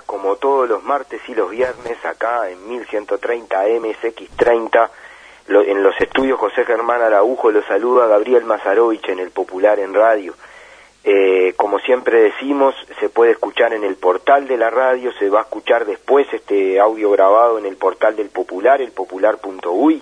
Como todos los martes y los viernes, acá en 1130 MSX30, lo- en los estudios José Germán Araujo, los saluda Gabriel Mazarovich en el Popular en Radio. Eh, como siempre decimos, se puede escuchar en el portal de la radio, se va a escuchar después este audio grabado en el portal del Popular, el popular.uy.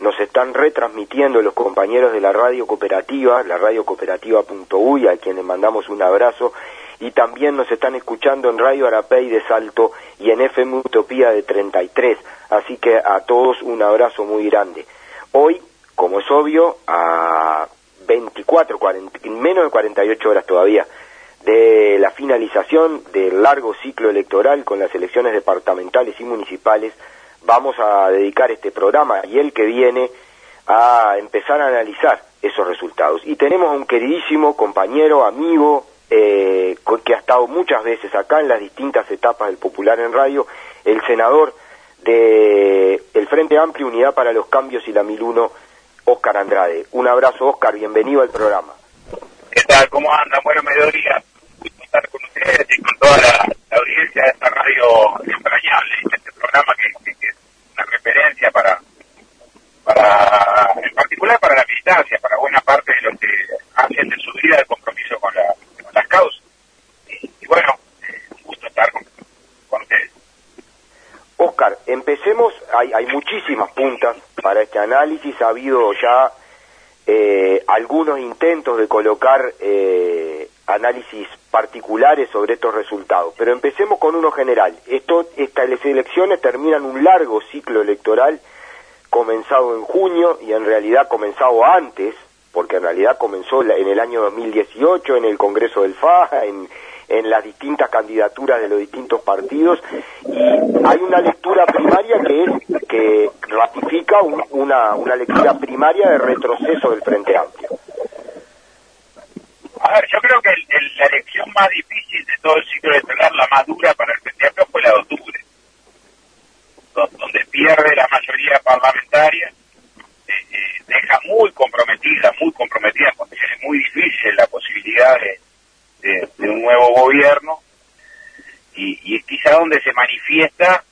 Nos están retransmitiendo los compañeros de la radio cooperativa, la radio cooperativa.uy, a quien les mandamos un abrazo, y también nos están escuchando en Radio Arapey de Salto y en FM Utopía de 33, así que a todos un abrazo muy grande. Hoy, como es obvio, a 24, 40, menos de 48 horas todavía de la finalización del largo ciclo electoral con las elecciones departamentales y municipales, vamos a dedicar este programa y el que viene a empezar a analizar esos resultados. Y tenemos a un queridísimo compañero, amigo, eh, que ha estado muchas veces acá en las distintas etapas del Popular en Radio, el senador de el Frente Amplio Unidad para los Cambios y la 1001, Óscar Andrade. Un abrazo, Óscar, bienvenido al programa. ¿Qué tal? ¿Cómo andan? Bueno, mediodía. Estar con ustedes y con toda la, audiencia de esta radio entrañable, este programa que es una referencia para, para, en particular para la militancia, para buena parte de los que hacen de su vida el compromiso con, la, con las causas. Y, y bueno, eh, un gusto estar con, con ustedes. Óscar, empecemos, hay, hay muchísimas puntas para este análisis, ha habido ya eh, algunos intentos de colocar eh, análisis particulares sobre estos resultados, pero empecemos con uno general. Esto, estas elecciones terminan un largo ciclo electoral comenzado en junio y en realidad comenzado antes, porque en realidad comenzó en el año 2018 en el Congreso del FA, en, en las distintas candidaturas de los distintos partidos, y hay una lectura primaria que es que ratifica un- una, una lectura primaria de retroceso del Frente Amplio. A ver, yo creo que el- la elección más difícil de todo el ciclo electoral, la más dura para el Frente Amplio, fue la de octubre, do- donde pierde la mayoría parlamentaria, eh, eh, deja muy comprometida, muy comprometida, en condiciones muy difíciles, la posibilidad de, de- un nuevo gobierno, y, y es quizá donde se manifiesta,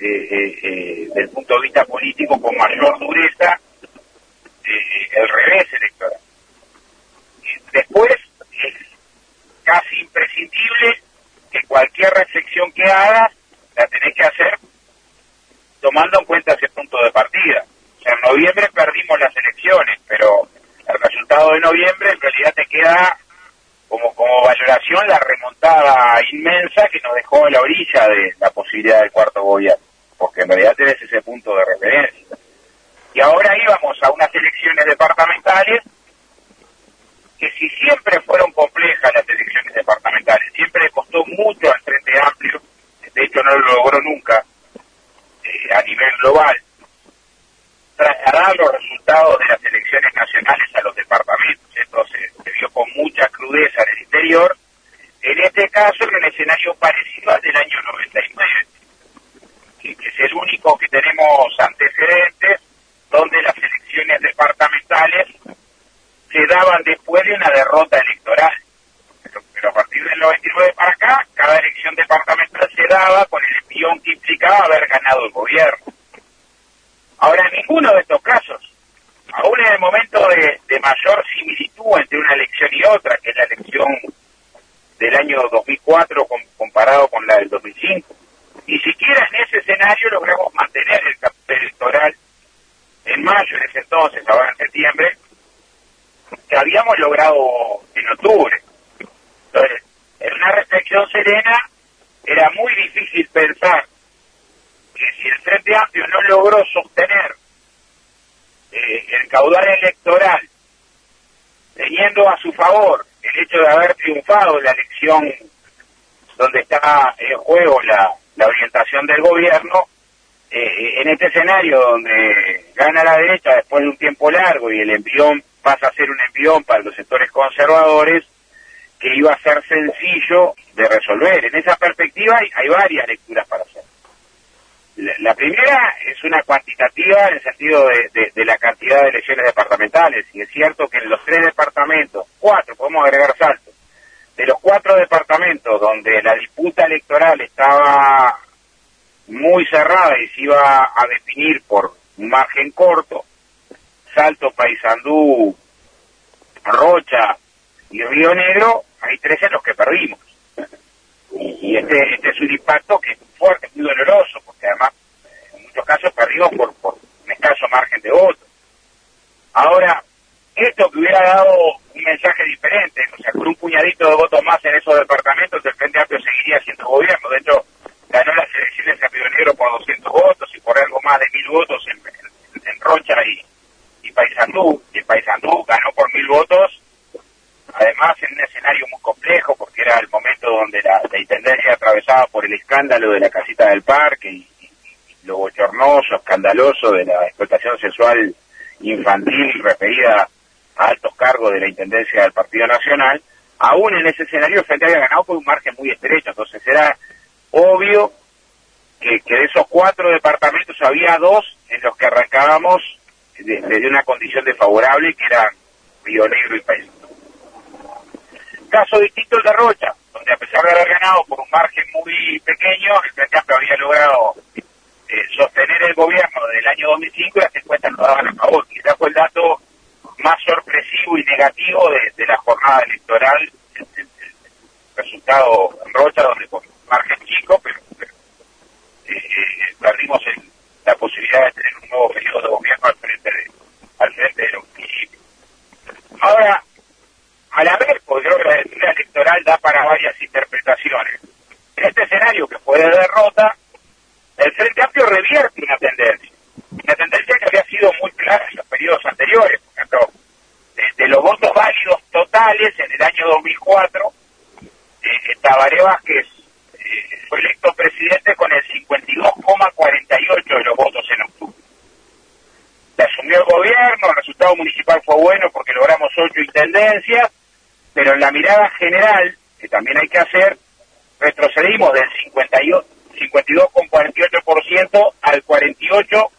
eh, eh, eh, desde el punto de vista político, con mayor dureza, eh, el revés electoral. Después es casi imprescindible que cualquier reflexión que hagas la tenés que hacer tomando en cuenta ese punto de partida. O sea, en noviembre perdimos las elecciones, pero el resultado de noviembre en realidad te queda como, como valoración la remontada inmensa que nos dejó a la orilla de la posibilidad del cuarto gobierno, porque en realidad tenés ese punto de referencia. Y ahora íbamos a unas elecciones departamentales que si siempre fueron complejas las elecciones departamentales, siempre le costó mucho al Frente Amplio, de hecho no lo logró nunca eh, a nivel global, trasladar los resultados de las elecciones nacionales a los departamentos. Se, vio con mucha crudeza en el interior, en este caso en un escenario parecido al del año 99, que, que es el único que tenemos antecedentes donde las elecciones departamentales se daban después de una derrota electoral. Pero, pero a partir del 99 para acá, cada elección departamental se daba con el envión que implicaba haber ganado el gobierno. Ahora, en ninguno de estos casos, aún en el momento de, de mayor similitud entre una elección y otra, que es la elección del año 2004 com- comparado con la del 2005, ni siquiera en ese escenario logramos mantener el capital electoral en mayo, en ese entonces, ahora en septiembre, que habíamos logrado en octubre. Entonces, en una reflexión serena, era muy difícil pensar que si el Frente Amplio no logró sostener eh, el caudal electoral, teniendo a su favor el hecho de haber triunfado la elección donde está en juego la, la orientación del gobierno, eh, en este escenario donde gana la derecha después de un tiempo largo y el envión pasa a ser un envión para los sectores conservadores, que iba a ser sencillo de resolver. En esa perspectiva hay, varias lecturas para hacer. La, primera es una cuantitativa en el sentido de, la cantidad de elecciones departamentales. Y es cierto que en los tres departamentos, cuatro, podemos agregar saltos, de los cuatro departamentos donde la disputa electoral estaba muy cerrada y se iba a definir por un margen corto, Salto, Paysandú, Rocha y Río Negro, hay tres en los que perdimos. Y, este, este es un impacto que es muy fuerte, muy doloroso, porque además en muchos casos perdimos por, por un escaso margen de votos. Ahora, esto que hubiera dado un mensaje diferente, o sea, con un puñadito de votos más en esos departamentos, el Frente Amplio seguiría siendo gobierno. De hecho, ganó las elecciones en Río Negro por 200 votos y por algo más de mil votos en, en, Rocha y, y Paysandú. Y Paysandú ganó por mil votos, además en un escenario muy complejo, porque era el momento donde la, intendencia atravesaba por el escándalo de la casita del parque y, lo bochornoso, escandaloso de la explotación sexual infantil referida a altos cargos de la intendencia del Partido Nacional, aún en ese escenario Frente había ganado por un margen muy estrecho, entonces era obvio que, de esos cuatro departamentos había dos en los que arrancábamos desde una condición desfavorable, que eran Río Negro y País. Caso distinto el de Rocha, donde a pesar de haber ganado por un margen muy pequeño, el Frente había logrado eh, sostener el gobierno del año 2005 y las encuestas no daban a favor. Quizás fue el dato más sorpresivo y negativo de, la jornada electoral, el, resultado en Rocha, donde con margen chico, pero, eh, perdimos la posibilidad de tener un nuevo periodo de gobierno al frente de, al frente de los municipios. Ahora, a la vez, pues creo que la decisión electoral da para varias interpretaciones. En este escenario que fue de derrota, el Frente Amplio revierte una tendencia. Una tendencia que había sido muy clara en los periodos anteriores. Por ejemplo, de, los votos válidos totales en el año 2004, eh, Tabaré Vázquez fue electo presidente con el 52,48 de los votos en octubre. Le asumió el gobierno, el resultado municipal fue bueno porque logramos ocho intendencias, la mirada general, que también hay que hacer, retrocedimos del 52,48% al 48,57%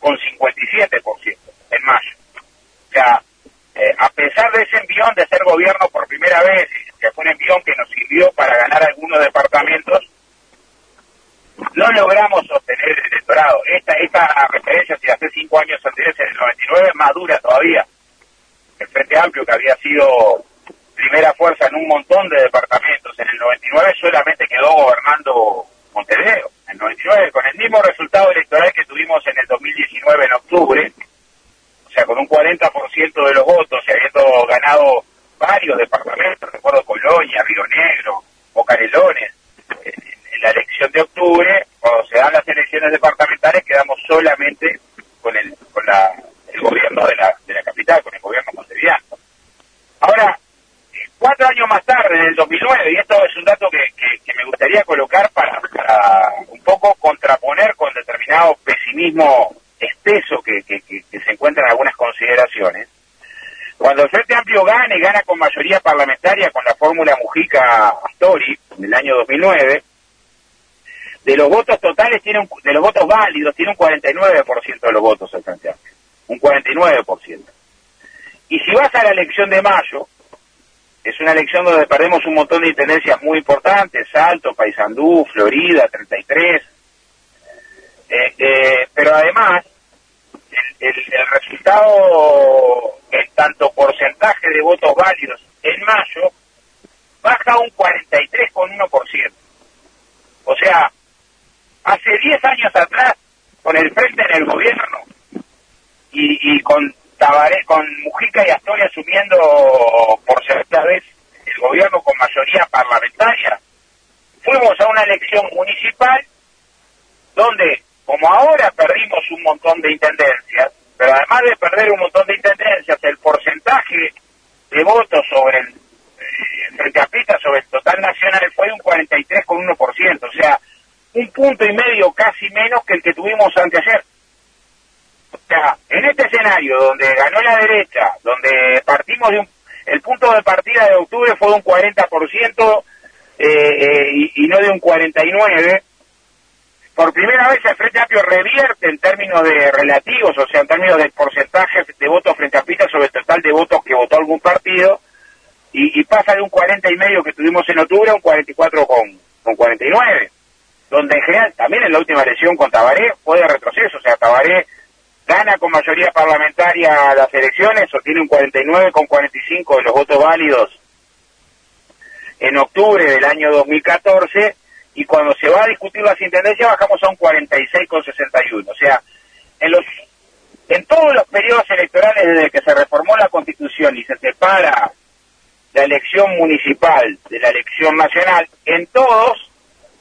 de los votos totales tiene un, de los votos válidos tiene un 49% de los votos el Frente Amplio, un 49%. Y si vas a la elección de mayo, es una elección donde perdemos un montón de intendencias muy importantes, Salto, Paysandú, Florida, 33, eh, eh, pero además el, el, el resultado en tanto porcentaje de votos válidos en mayo baja un 43,1%. O sea, Hace 10 años atrás, con el frente en el gobierno y, y con Tabaré, con Mujica y Astoria asumiendo por segunda vez el gobierno con mayoría parlamentaria, fuimos a una elección municipal donde, como ahora perdimos un montón de intendencias, pero además de perder un montón de intendencias, el porcentaje de votos sobre el, frente a Pita sobre el total nacional fue de un 43,1%, o sea, un punto y medio casi menos que el que tuvimos anteayer. O sea, en este escenario donde ganó la derecha, donde partimos de un, el punto de partida de octubre fue de un 40% eh, eh, y, y no de un 49%, por primera vez el Frente Amplio revierte en términos de relativos, o sea, en términos de porcentaje de votos frente a Pita sobre el total de votos que votó algún partido, y, pasa de un 40 y medio que tuvimos en octubre a un 44 con, con 49, donde en general, también en la última elección con Tabaré fue de retroceso, o sea, Tabaré gana con mayoría parlamentaria las elecciones, o tiene un 49 con 45 de los votos válidos en octubre del año 2014, y cuando se va a discutir las intendencias bajamos a un 46,61. O sea, en los en todos los periodos electorales desde que se reformó la Constitución y se separa la elección municipal de la elección nacional, en todos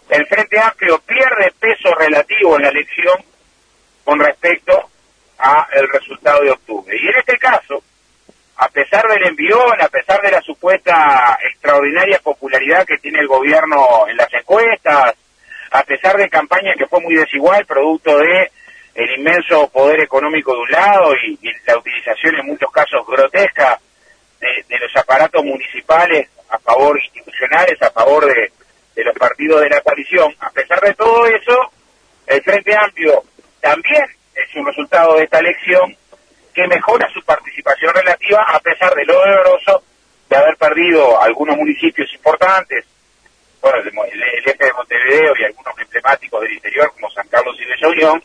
el Frente Amplio pierde peso relativo en la elección con respecto a el resultado de octubre. Y en este caso, a pesar del envión, a pesar de la supuesta extraordinaria popularidad que tiene el gobierno en las encuestas, a pesar de campaña que fue muy desigual, producto de el inmenso poder económico de un lado y, la utilización en muchos casos grotesca de, los aparatos municipales a favor institucionales, a favor de, los partidos de la coalición, a pesar de todo eso, el Frente Amplio también es un resultado de esta elección que mejora su participación relativa a pesar de lo doloroso de haber perdido algunos municipios importantes, bueno, el, el, eje de Montevideo y algunos emblemáticos del interior como San Carlos y Bella Unión,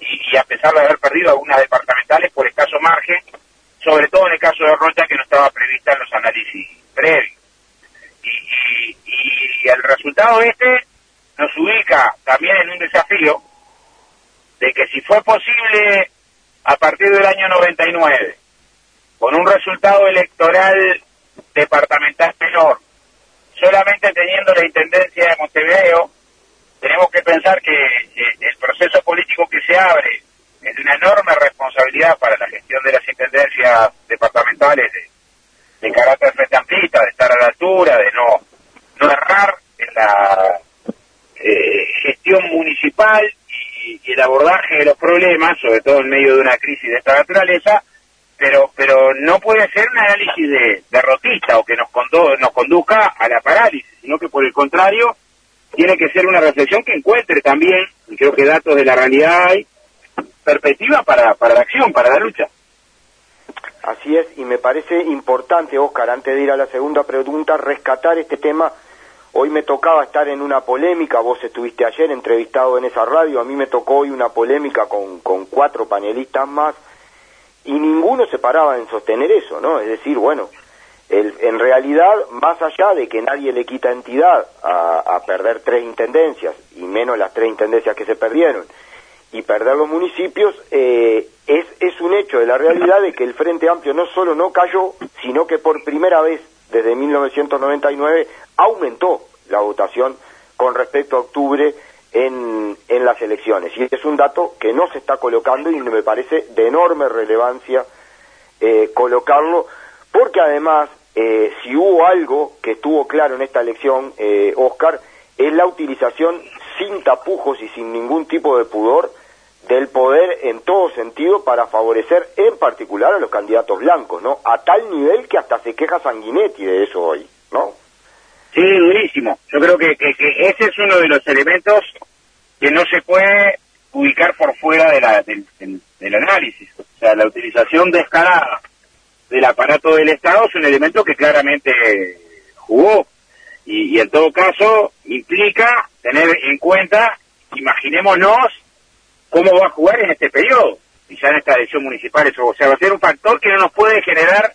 y, a pesar de haber perdido algunas departamentales por escaso margen, sobre todo en el caso de Rocha que no estaba prevista en los análisis previos. Y, y el resultado este nos ubica también en un desafío de que si fue posible a partir del año 99, con un resultado electoral departamental menor, solamente teniendo la Intendencia de Montevideo, tenemos que pensar que el proceso político que se abre es una enorme responsabilidad para la gestión de las intendencias departamentales de, carácter frente amplista, de estar a la altura, de no, no errar en la eh, gestión municipal y, el abordaje de los problemas, sobre todo en medio de una crisis de esta naturaleza, pero pero no puede ser un análisis de derrotista o que nos, nos conduzca a la parálisis, sino que por el contrario tiene que ser una reflexión que encuentre también, y creo que datos de la realidad hay, perspectiva para, para la acción, para la lucha. Así es, y me parece importante, Oscar, antes de ir a la segunda pregunta, rescatar este tema Hoy me tocaba estar en una polémica, vos estuviste ayer entrevistado en esa radio, a mí me tocó hoy una polémica con, con cuatro panelistas más y ninguno se paraba en sostener eso, ¿no? Es decir, bueno, el, en realidad, más allá de que nadie le quita entidad a, a, perder tres intendencias, y menos las tres intendencias que se perdieron, y perder los municipios, eh, es, es un hecho de la realidad de que el Frente Amplio no solo no cayó, sino que por primera vez desde 1999 aumentó la votación con respecto a octubre en, en las elecciones. Y es un dato que no se está colocando y me parece de enorme relevancia eh, colocarlo, porque además, eh, si hubo algo que estuvo claro en esta elección, eh, Oscar, es la utilización sin tapujos y sin ningún tipo de pudor del poder en todo sentido para favorecer en particular a los candidatos blancos, ¿no? A tal nivel que hasta se queja Sanguinetti de eso hoy, ¿no? Sí, durísimo. Yo creo que, que, ese es uno de los elementos que no se puede ubicar por fuera de la, del, del, análisis. O sea, la utilización descarada del aparato del Estado es un elemento que claramente jugó y, y en todo caso implica tener en cuenta, imaginémonos cómo va a jugar en este periodo, y ya en esta elección municipal, eso, o sea, va a ser un factor que no nos puede generar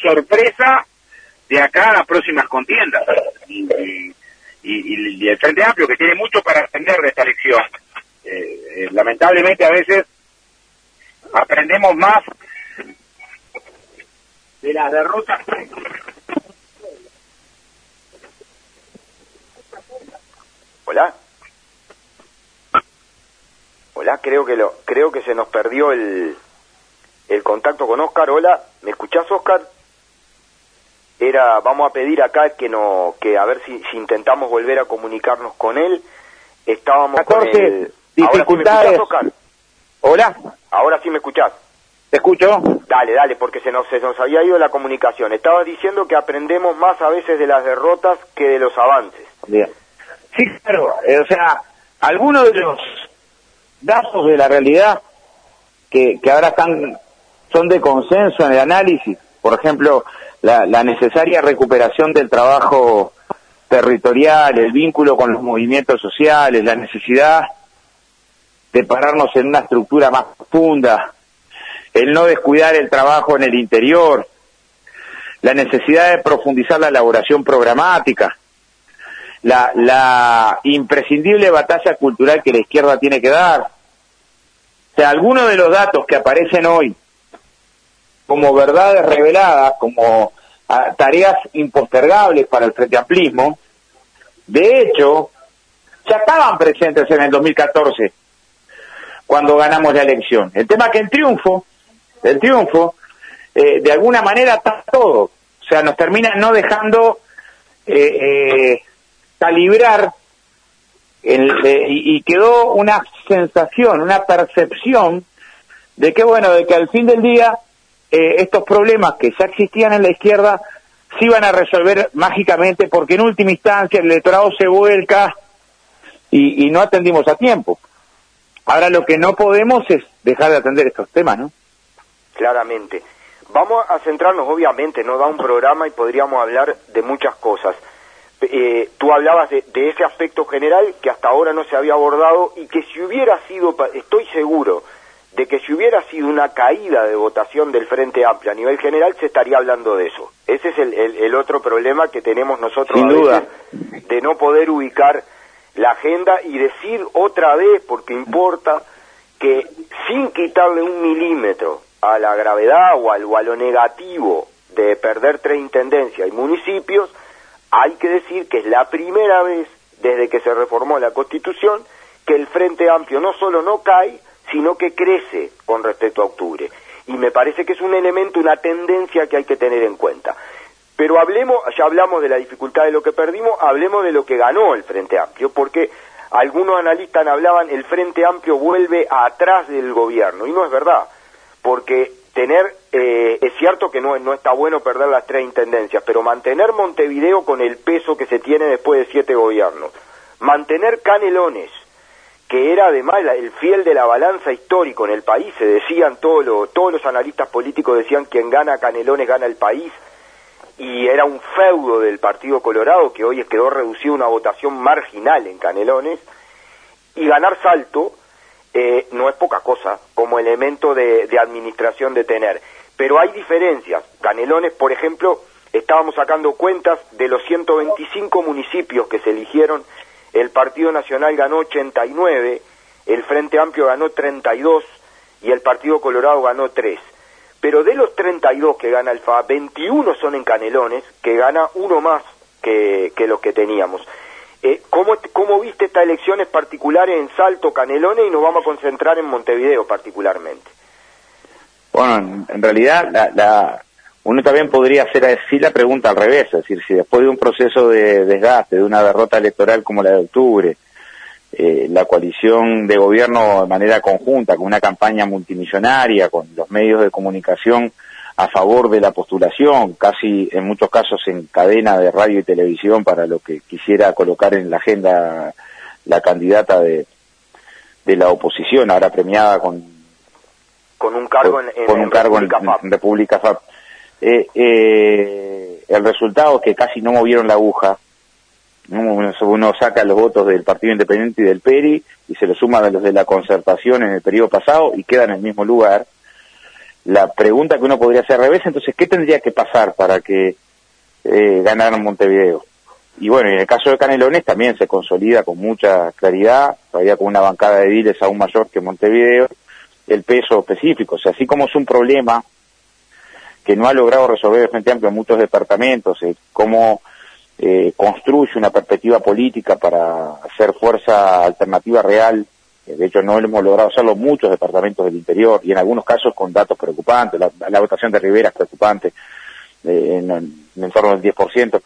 sorpresa de acá a las próximas contiendas. Y, y, el Frente Amplio, que tiene mucho para aprender de esta elección, eh, eh, lamentablemente a veces aprendemos más de las derrotas. Hola. Hola, creo que lo, creo que se nos perdió el, el contacto con Oscar. Hola, ¿me escuchás, Oscar? Era, vamos a pedir acá que no, que a ver si, si intentamos volver a comunicarnos con él. Estábamos 14 con el... dificultades. Ahora sí me escuchás, Oscar. Hola, Ahora sí me escuchás. ¿te escucho? Dale, dale, porque se nos, se nos había ido la comunicación. Estaba diciendo que aprendemos más a veces de las derrotas que de los avances. Bien. Sí, claro, eh, o sea, algunos de los datos de la realidad que, ahora están son de consenso en el análisis, por ejemplo, la, la necesaria recuperación del trabajo territorial, el vínculo con los movimientos sociales, la necesidad de pararnos en una estructura más profunda, el no descuidar el trabajo en el interior, la necesidad de profundizar la elaboración programática, la, la imprescindible batalla cultural que la izquierda tiene que dar. Algunos de los datos que aparecen hoy como verdades reveladas, como ah, tareas impostergables para el frente amplismo, de hecho, ya estaban presentes en el 2014, cuando ganamos la elección. El tema que el triunfo, el triunfo, eh, de alguna manera está todo. O sea, nos termina no dejando eh, eh, calibrar el- eh, y, quedó una sensación, una percepción de que, bueno, de que al fin del día eh, estos problemas que ya existían en la izquierda se iban a resolver mágicamente porque en última instancia el electorado se vuelca y, y no atendimos a tiempo. Ahora lo que no podemos es dejar de atender estos temas, ¿no? Claramente. Vamos a centrarnos, obviamente, no da un programa y podríamos hablar de muchas cosas. Eh, tú hablabas de, de ese aspecto general que hasta ahora no se había abordado y que si hubiera sido, estoy seguro de que si hubiera sido una caída de votación del Frente Amplio a nivel general, se estaría hablando de eso. Ese es el, el- el otro problema que tenemos nosotros Sin a duda. veces, de no poder ubicar la agenda y decir otra vez, porque importa, que sin quitarle un milímetro a la gravedad o, al, o a lo negativo de perder tres intendencias y municipios, hay que decir que es la primera vez desde que se reformó la Constitución que el Frente Amplio no solo no cae, sino que crece con respecto a octubre. Y me parece que es un elemento, una tendencia que hay que tener en cuenta. Pero hablemos, ya hablamos de la dificultad de lo que perdimos, hablemos de lo que ganó el Frente Amplio, porque algunos analistas hablaban el Frente Amplio vuelve atrás del gobierno, y no es verdad, porque tener, eh, es cierto que no, no está bueno perder las tres intendencias, pero mantener Montevideo con el peso que se tiene después de siete gobiernos, mantener Canelones, que era además el fiel de la balanza histórico en el país, se decían todos los, todos los analistas políticos decían quien gana Canelones gana el país, y era un feudo del Partido Colorado que hoy quedó reducido a una votación marginal en Canelones, y ganar Salto eh, no es poca cosa como elemento de, administración de tener. Pero hay diferencias. Canelones, por ejemplo, estábamos sacando cuentas de los 125 municipios que se eligieron, el Partido Nacional ganó 89, el Frente Amplio ganó 32 y el Partido Colorado ganó 3. Pero de los 32 que gana el FA, 21 son en Canelones, que gana uno más que, que los que teníamos. Eh, ¿cómo, ¿Cómo viste estas elecciones particulares en Salto, Canelones y nos vamos a concentrar en Montevideo particularmente? Bueno, en, realidad la, la- uno también podría hacer así la pregunta al revés, es decir, si después de un proceso de desgaste, de una derrota electoral como la de octubre, eh, la coalición de gobierno de manera conjunta, con una campaña multimillonaria, con los medios de comunicación a favor de la postulación, casi en muchos casos en cadena de radio y televisión para lo que quisiera colocar en la agenda la candidata de, de la oposición, ahora premiada con Con un cargo con, en, en- con un en cargo en, República FAP. en República FAP. Eh, eh, el resultado es que casi no movieron la aguja. Uno, uno saca los votos del Partido Independiente y del PERI y se los suma a los de la concertación en el periodo pasado y queda en el mismo lugar. La pregunta que uno podría hacer al revés, entonces, ¿qué tendría que pasar para que eh, ganaran Montevideo? y bueno, en el caso de Canelones también se consolida con mucha claridad, todavía con una bancada de ediles aún mayor que Montevideo, el peso específico. O sea, así como es un problema que no ha logrado resolver el Frente Amplio en muchos departamentos, eh, cómo eh, construye una perspectiva política para hacer fuerza alternativa real. Eh, de hecho, no hemos logrado hacerlo muchos departamentos del interior y en algunos casos con datos preocupantes. La, votación de Rivera es preocupante, eh, en, en, torno del 10%.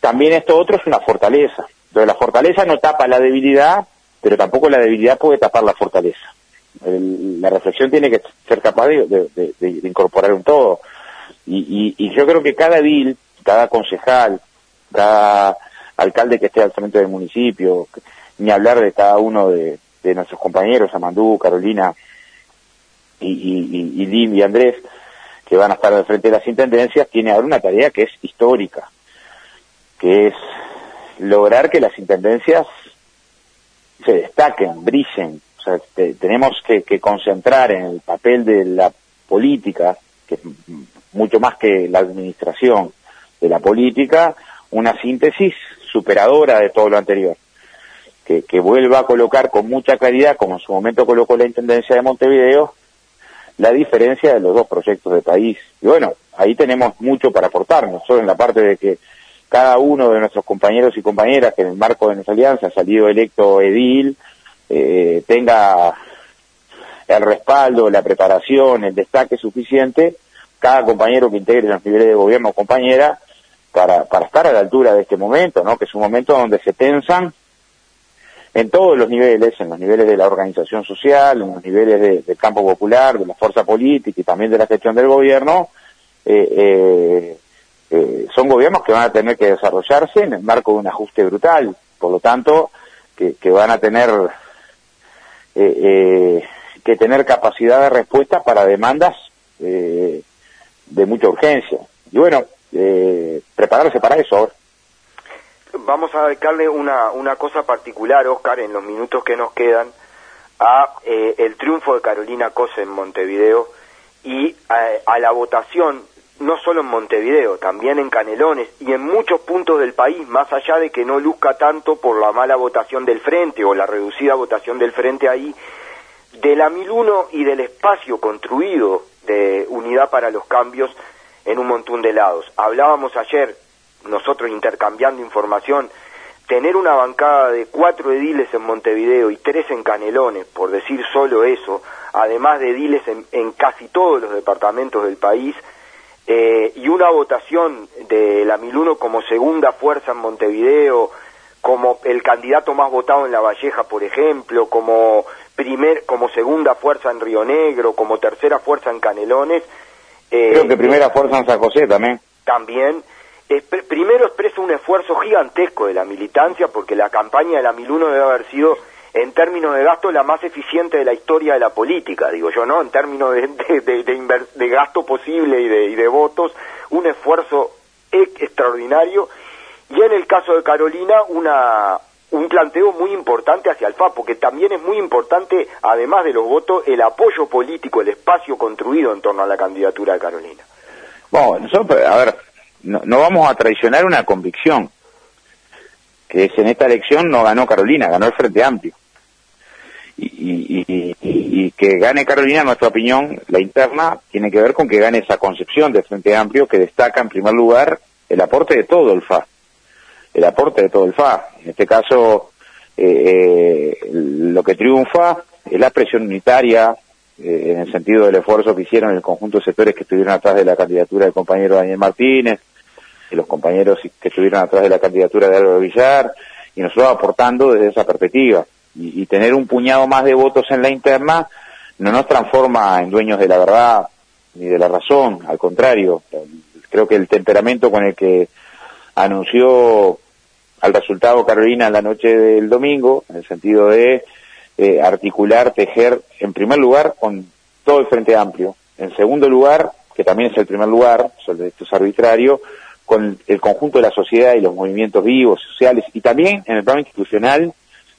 También esto otro es una fortaleza. Entonces, la fortaleza no tapa la debilidad, pero tampoco la debilidad puede tapar la fortaleza la reflexión tiene que ser capaz de, incorporar un todo. Y, yo creo que cada edil, cada concejal, cada alcalde que esté al frente del municipio, ni hablar de cada uno de, nuestros compañeros, Amandú, Carolina y, y, y Lim y Andrés, que van a estar al frente de las intendencias, tiene ahora una tarea que es histórica, que es lograr que las intendencias se destaquen, brillen, sea, tenemos que, concentrar en el papel de la política, que es mucho más que la administración de la política, una síntesis superadora de todo lo anterior. Que, que vuelva a colocar con mucha claridad, como en su momento colocó la Intendencia de Montevideo, la diferencia de los dos proyectos de país. Y bueno, ahí tenemos mucho para aportar, no solo en la parte de que cada uno de nuestros compañeros y compañeras que en el marco de nuestra alianza ha salido electo edil, eh, tenga el respaldo, la preparación, el destaque suficiente, cada compañero que integre los niveles de gobierno o compañera, para, para estar a la altura de este momento, ¿no? que es un momento donde se tensan en todos los niveles, en los niveles de la organización social, en los niveles del campo popular, de la fuerza política y también de la gestión del gobierno, eh, eh, son gobiernos que van a tener que desarrollarse en el marco de un ajuste brutal, por lo tanto, que, van a tener eh, eh, que tener capacidad de respuesta para demandas eh, de mucha urgencia. Y bueno, eh, prepararse para eso Vamos a dedicarle una, una cosa particular, Oscar, en los minutos que nos quedan, a el triunfo de Carolina Cose en Montevideo y a la votación no solo en Montevideo, también en Canelones y en muchos puntos del país, más allá de que no luzca tanto por la mala votación del frente o la reducida votación del frente ahí, de la 1001 y del espacio construido de Unidad para los Cambios en un montón de lados. Hablábamos ayer, nosotros intercambiando información, tener una bancada de cuatro ediles en Montevideo y tres en Canelones, por decir solo eso, además de ediles en casi todos los departamentos del país, eh, y una votación de la Miluno como segunda fuerza en Montevideo, como el candidato más votado en La Valleja, por ejemplo, como primer, como segunda fuerza en Río Negro, como tercera fuerza en Canelones. Eh, Creo que primera fuerza en San José también. También. Primero expresa un esfuerzo gigantesco de la militancia, porque la campaña de la Miluno debe haber sido en términos de gasto la más eficiente de la historia de la política, digo yo, ¿no? En términos de, de, gasto posible y de, y de votos, un esfuerzo extraordinario. Y en el caso de Carolina, una, un planteo muy importante hacia el FA, porque también es muy importante, además de los votos, el apoyo político, el espacio construido en torno a la candidatura de Carolina. Bueno, nosotros, a ver, no, no vamos a traicionar una convicción, que es en esta elección no ganó Carolina, ganó el Frente Amplio y, que gane Carolina, en nuestra opinión, la interna, tiene que ver con que gane esa concepción de Frente Amplio que destaca en primer lugar el aporte de todo el FA, el aporte de todo el FA. En este caso, eh, eh, lo que triunfa es la presión unitaria, eh, en el sentido del esfuerzo que hicieron el conjunto de sectores que estuvieron atrás de la candidatura del compañero Daniel Martínez, y los compañeros que estuvieron atrás de la candidatura de Álvaro Villar, y nosotros aportando desde esa perspectiva. Y, tener un puñado más de votos en la interna no nos transforma en dueños de la verdad ni de la razón, al contrario, creo que el temperamento con el que anunció al resultado Carolina la noche del domingo, en el sentido de eh, articular, tejer, en primer lugar, con todo el Frente Amplio, en segundo lugar, que también es el primer lugar, esto es arbitrario, con el conjunto de la sociedad y los movimientos vivos, sociales, y también en el plano institucional,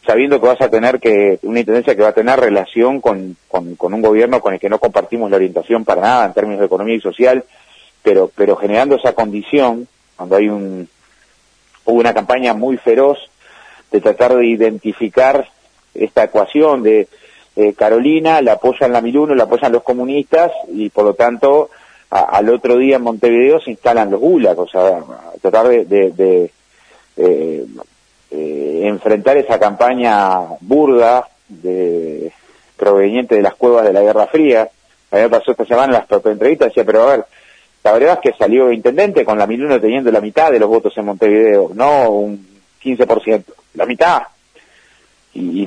sabiendo que vas a tener que, una intendencia que va a tener relación con, con, un gobierno con el que no compartimos la orientación para nada en términos de economía y social, pero, pero generando esa condición, cuando hay un, hubo una campaña muy feroz de tratar de identificar esta ecuación de eh, Carolina, la apoyan la Miluno, la apoyan los comunistas y por lo tanto al otro día en Montevideo se instalan los gulag, o sea, tratar de, eh, eh, enfrentar esa campaña burda de proveniente de las cuevas de la Guerra Fría. A mí me pasó esta semana las entrevistas, decía, pero a ver, la verdad es que salió intendente con la Miluno teniendo la mitad de los votos en Montevideo, no un 15%, la mitad. Y,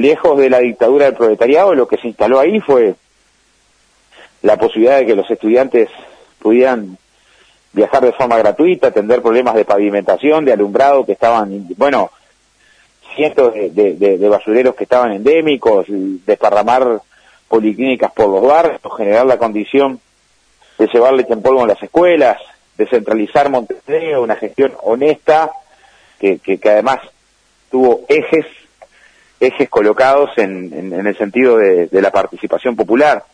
lejos de la dictadura del proletariado, lo que se instaló ahí fue la posibilidad de que los estudiantes pudieran viajar de forma gratuita, atender problemas de pavimentación, de alumbrado que estaban, bueno, cientos de, basureros que estaban endémicos, desparramar policlínicas por los barrios, generar la condición de llevar leche en polvo en las escuelas, descentralizar Montevideo, una gestión honesta que, que, además tuvo ejes ejes colocados en, en, el sentido de, la participación popular.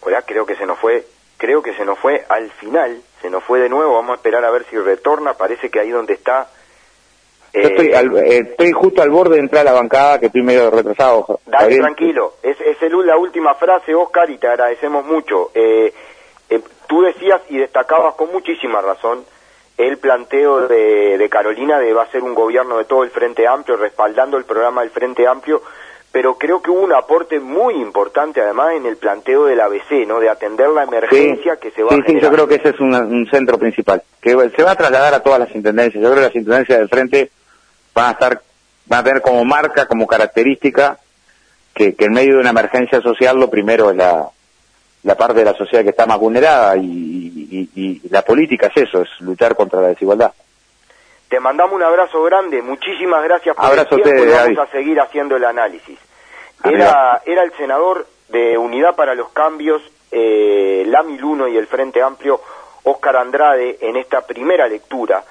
Hola, creo que se nos fue, creo que se nos fue al final, se nos fue de nuevo, vamos a esperar a ver si retorna, parece que ahí donde está estoy, eh, estoy justo al borde de entrar a la bancada, que estoy medio retrasado. Dale, tranquilo. Es, es el, la última frase, Oscar, y te agradecemos mucho. Eh, eh, tú decías y destacabas con muchísima razón el planteo de, de Carolina de va a ser un gobierno de todo el Frente Amplio, respaldando el programa del Frente Amplio, pero creo que hubo un aporte muy importante además en el planteo del ABC, ¿no? De atender la emergencia que se va sí, a Sí, yo creo que ese es un, centro principal, que se va a trasladar a todas las intendencias. Yo creo que las intendencias del Frente van a estar, van a tener como marca, como característica, que, en medio de una emergencia social lo primero es la, la parte de la sociedad que está más vulnerada y, la política es eso, es luchar contra la desigualdad. Te mandamos un abrazo grande, muchísimas gracias por abrazo el tiempo vamos a seguir haciendo el análisis. Era, era el senador de Unidad para los Cambios, eh, Lamil 1 y el Frente Amplio, Óscar Andrade, en esta primera lectura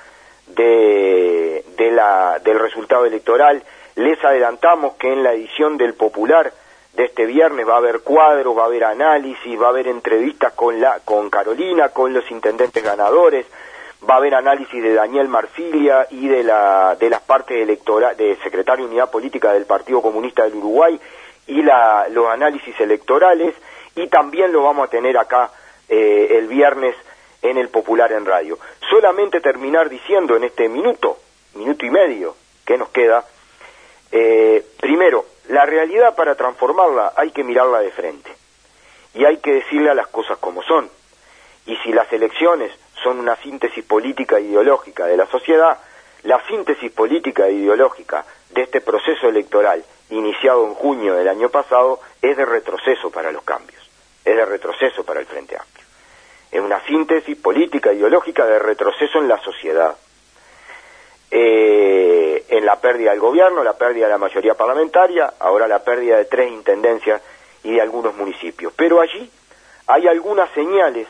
de, de la, del resultado electoral. Les adelantamos que en la edición del Popular de este viernes va a haber cuadros, va a haber análisis, va a haber entrevistas con, la, con Carolina, con los intendentes ganadores, va a haber análisis de Daniel Marfilia y de, la, de las partes electorales, de secretario de Unidad Política del Partido Comunista del Uruguay y la, los análisis electorales y también lo vamos a tener acá eh, el viernes en el Popular en Radio. Solamente terminar diciendo en este minuto, minuto y medio que nos queda, eh, primero, la realidad para transformarla hay que mirarla de frente y hay que decirle a las cosas como son. Y si las elecciones son una síntesis política e ideológica de la sociedad, la síntesis política e ideológica de este proceso electoral iniciado en junio del año pasado es de retroceso para los cambios, es de retroceso para el Frente Amplio es una síntesis política, ideológica de retroceso en la sociedad. Eh, en la pérdida del gobierno, la pérdida de la mayoría parlamentaria, ahora la pérdida de tres intendencias y de algunos municipios. Pero allí hay algunas señales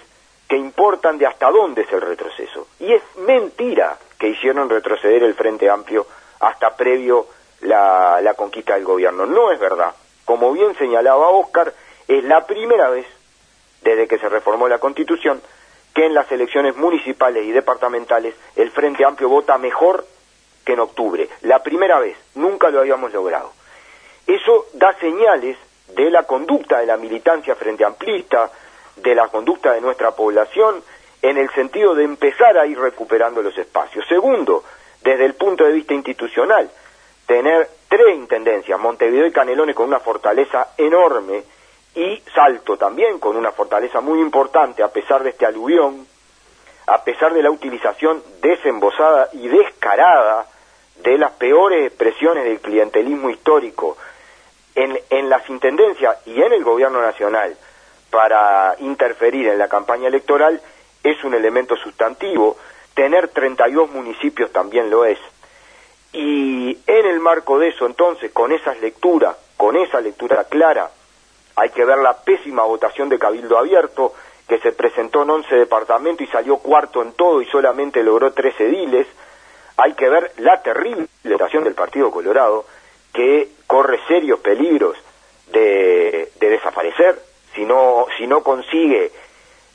que importan de hasta dónde es el retroceso. Y es mentira que hicieron retroceder el Frente Amplio hasta previo la, la conquista del gobierno. No es verdad. Como bien señalaba Oscar, es la primera vez desde que se reformó la Constitución, que en las elecciones municipales y departamentales el Frente Amplio vota mejor que en octubre. La primera vez, nunca lo habíamos logrado. Eso da señales de la conducta de la militancia frente amplista, de la conducta de nuestra población, en el sentido de empezar a ir recuperando los espacios. Segundo, desde el punto de vista institucional, tener tres intendencias, Montevideo y Canelones, con una fortaleza enorme, y Salto también con una fortaleza muy importante a pesar de este aluvión, a pesar de la utilización desembosada y descarada de las peores expresiones del clientelismo histórico en, en las intendencias y en el gobierno nacional para interferir en la campaña electoral es un elemento sustantivo. Tener 32 municipios también lo es. Y en el marco de eso, entonces, con esas lecturas, con esa lectura clara hay que ver la pésima votación de Cabildo Abierto, que se presentó en 11 departamentos y salió cuarto en todo y solamente logró 13 ediles. Hay que ver la terrible votación del Partido Colorado, que corre serios peligros de, desaparecer si no, si no consigue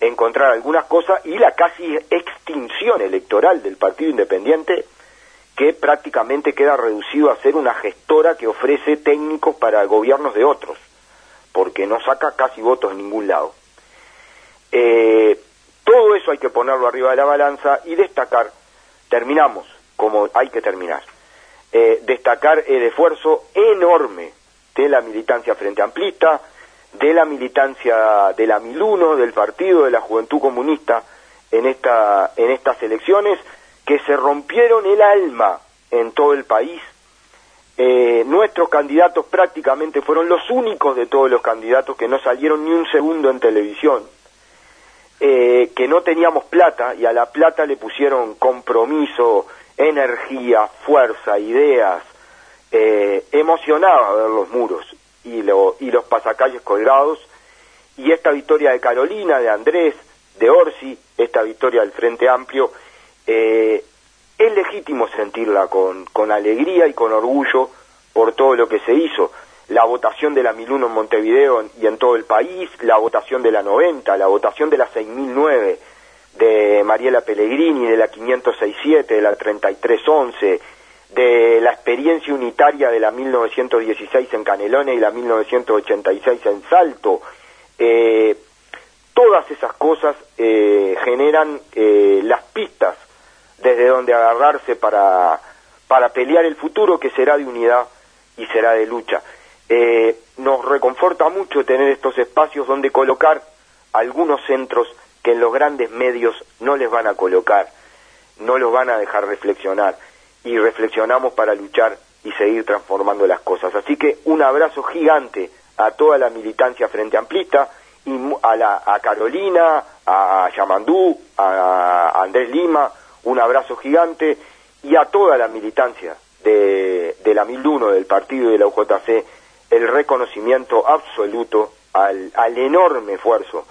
encontrar algunas cosas y la casi extinción electoral del Partido Independiente que prácticamente queda reducido a ser una gestora que ofrece técnicos para gobiernos de otros, porque no saca casi votos en ningún lado. Eh, todo eso hay que ponerlo arriba de la balanza y destacar, terminamos como hay que terminar, eh, destacar el esfuerzo enorme de la militancia frente amplista, de la militancia de la Miluno, del Partido de la Juventud Comunista en, esta, en estas elecciones, que se rompieron el alma en todo el país. Eh, nuestros candidatos prácticamente fueron los únicos de todos los candidatos que no salieron ni un segundo en televisión, eh, que no teníamos plata y a la plata le pusieron compromiso, energía, fuerza, ideas, eh, emocionaba ver los muros y, lo, y los pasacalles colgados y esta victoria de Carolina, de Andrés, de Orsi, esta victoria del Frente Amplio, eh, es legítimo sentirla con, con alegría y con orgullo por todo lo que se hizo. La votación de la 1001 en Montevideo y en todo el país, la votación de la 90, la votación de la 6009 de Mariela Pellegrini, de la 5067, de la 3311, de la experiencia unitaria de la 1916 en Canelones y la 1986 en Salto. Eh, todas esas cosas eh, generan eh, las pistas desde donde agarrarse para, para pelear el futuro que será de unidad y será de lucha. Nos reconforta mucho tener estos espacios donde colocar algunos centros que en los grandes medios no les van a colocar, no los van a dejar reflexionar y reflexionamos para luchar y seguir transformando las cosas. Así que un abrazo gigante a toda la militancia frente amplista y a, la, a Carolina, a Yamandú, a Andrés Lima, un abrazo gigante y a toda la militancia de, de la 1001 del partido de la UJC el reconocimiento absoluto al, al enorme esfuerzo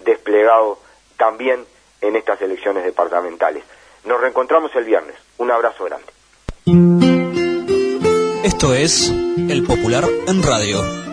desplegado también en estas elecciones departamentales. Nos reencontramos el viernes. Un abrazo grande. Esto es El Popular en Radio.